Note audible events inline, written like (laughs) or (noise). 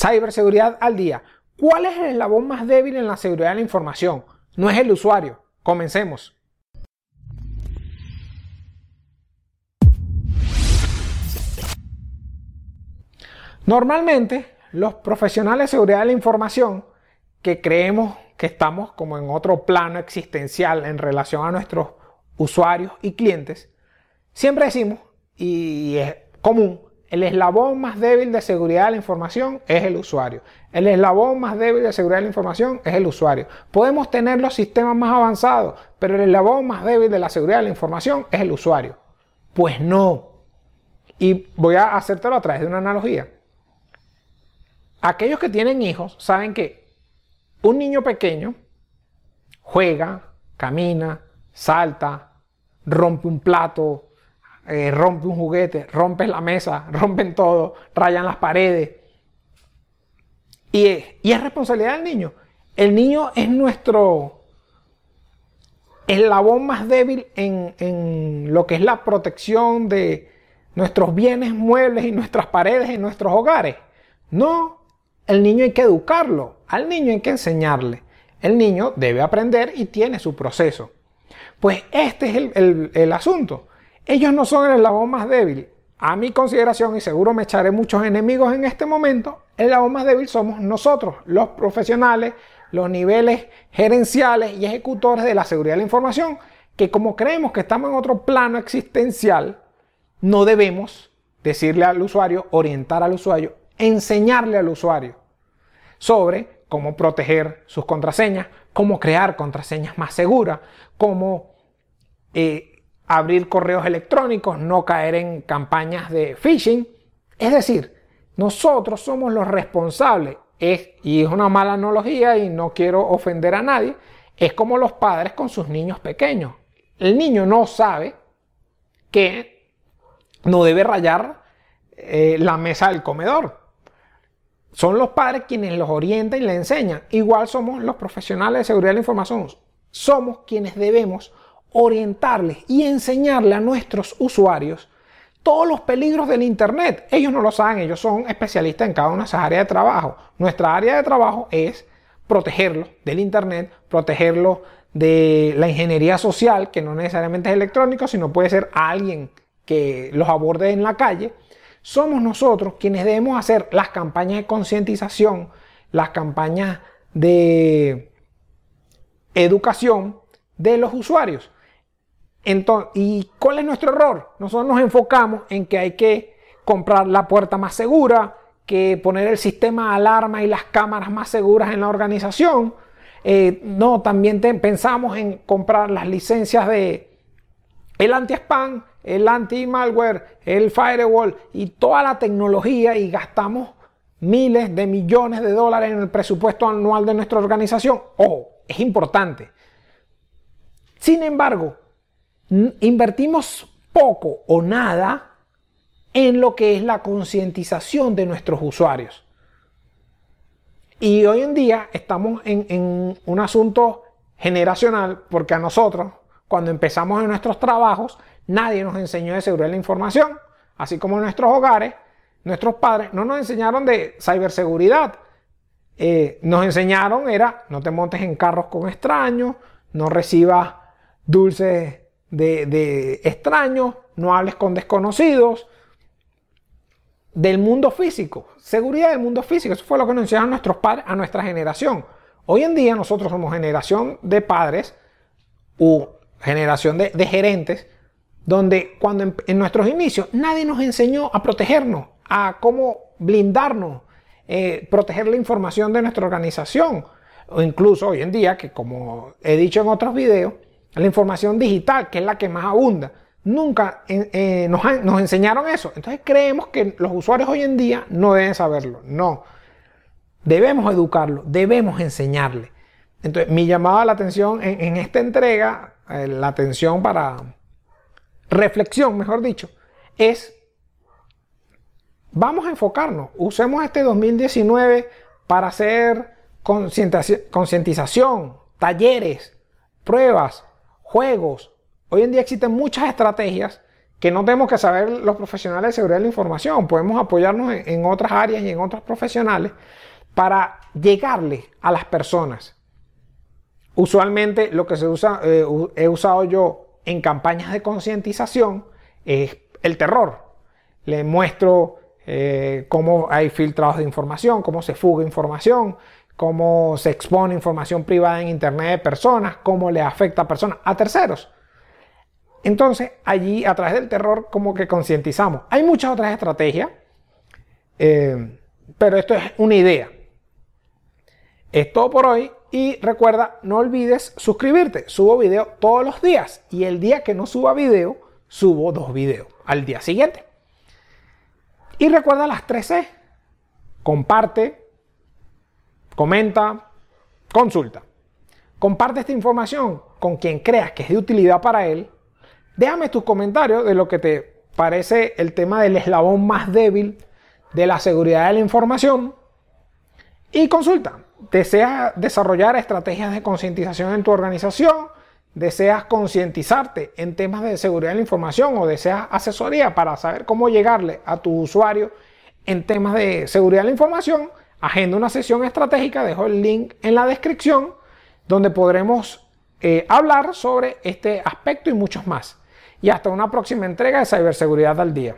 Ciberseguridad al día. ¿Cuál es el eslabón más débil en la seguridad de la información? No es el usuario. Comencemos. Normalmente, los profesionales de seguridad de la información que creemos que estamos como en otro plano existencial en relación a nuestros usuarios y clientes, siempre decimos, y es común, el eslabón más débil de seguridad de la información es el usuario. El eslabón más débil de seguridad de la información es el usuario. Podemos tener los sistemas más avanzados, pero el eslabón más débil de la seguridad de la información es el usuario. Pues no. Y voy a hacértelo a través de una analogía. Aquellos que tienen hijos saben que un niño pequeño juega, camina, salta, rompe un plato, eh, rompe un juguete, rompe la mesa, (laughs) rompen todo, rayan las paredes. Y es, y es responsabilidad del niño. El niño es nuestro eslabón más débil en, en lo que es la protección de nuestros bienes muebles y nuestras paredes en nuestros hogares. No, el niño hay que educarlo, al niño hay que enseñarle. El niño debe aprender y tiene su proceso. Pues este es el, asunto. Ellos no son el eslabón más débil. A mi consideración, y seguro me echaré muchos enemigos en este momento, el eslabón más débil somos nosotros, los profesionales, los niveles gerenciales y ejecutores de la seguridad de la información, que como creemos que estamos en otro plano existencial, no debemos decirle al usuario, orientar al usuario, enseñarle al usuario sobre cómo proteger sus contraseñas, cómo crear contraseñas más seguras, cómo eh, abrir correos electrónicos, no caer en campañas de phishing. Es decir, nosotros somos los responsables. Es, y es una mala analogía y no quiero ofender a nadie. Es como los padres con sus niños pequeños. El niño no sabe que no debe rayar eh, la mesa del comedor. Son los padres quienes los orientan y les enseñan. Igual somos los profesionales de seguridad de la información. Somos quienes debemos orientarles y enseñarle a nuestros usuarios todos los peligros del Internet. Ellos no lo saben, ellos son especialistas en cada una de esas áreas de trabajo. Nuestra área de trabajo es protegerlos del Internet, protegerlos de la ingeniería social, que no necesariamente es electrónico, sino puede ser alguien que los aborde en la calle somos nosotros quienes debemos hacer las campañas de concientización, las campañas de educación de los usuarios. Entonces, ¿Y cuál es nuestro error? Nosotros nos enfocamos en que hay que comprar la puerta más segura, que poner el sistema de alarma y las cámaras más seguras en la organización. Eh, no, también pensamos en comprar las licencias de el anti-spam el anti-malware, el firewall y toda la tecnología y gastamos miles de millones de dólares en el presupuesto anual de nuestra organización. Ojo, es importante. Sin embargo, invertimos poco o nada en lo que es la concientización de nuestros usuarios. Y hoy en día estamos en, un asunto generacional porque a nosotros, cuando empezamos en nuestros trabajos, Nadie nos enseñó de seguridad de la información, así como en nuestros hogares, nuestros padres no nos enseñaron de ciberseguridad. Eh, nos enseñaron era no te montes en carros con extraños, no recibas dulces de, extraños, no hables con desconocidos. Del mundo físico, seguridad del mundo físico, eso fue lo que nos enseñaron nuestros padres a nuestra generación. Hoy en día nosotros somos generación de padres u generación de gerentes donde cuando en, nuestros inicios nadie nos enseñó a protegernos, a cómo blindarnos, eh, proteger la información de nuestra organización, o incluso hoy en día, que como he dicho en otros videos, la información digital, que es la que más abunda, nunca eh, nos, enseñaron eso. Entonces creemos que los usuarios hoy en día no deben saberlo. No, debemos educarlo, debemos enseñarle. Entonces, mi llamada a la atención en, esta entrega, eh, la atención para, reflexión, mejor dicho, es, vamos a enfocarnos, usemos este 2019 para hacer concientización, talleres, pruebas, juegos. Hoy en día existen muchas estrategias que no tenemos que saber los profesionales de seguridad de la información, podemos apoyarnos en, otras áreas y en otros profesionales para llegarle a las personas. Usualmente lo que se usa, eh, he usado yo en campañas de concientización es el terror. Le muestro eh, cómo hay filtrados de información, cómo se fuga información, cómo se expone información privada en Internet de personas, cómo le afecta a personas, a terceros. Entonces, allí a través del terror como que concientizamos. Hay muchas otras estrategias, eh, pero esto es una idea. Es todo por hoy y recuerda, no olvides suscribirte. Subo video todos los días y el día que no suba video, subo dos videos al día siguiente. Y recuerda las 3C. Comparte, comenta, consulta. Comparte esta información con quien creas que es de utilidad para él Déjame tus comentarios de lo que te parece el tema del eslabón más débil de la seguridad de la información y consulta. ¿Deseas desarrollar estrategias de concientización en tu organización? ¿Deseas concientizarte en temas de seguridad de la información o deseas asesoría para saber cómo llegarle a tu usuario en temas de seguridad de la información? Agenda una sesión estratégica, dejo el link en la descripción donde podremos eh, hablar sobre este aspecto y muchos más y hasta una próxima entrega de Ciberseguridad al Día.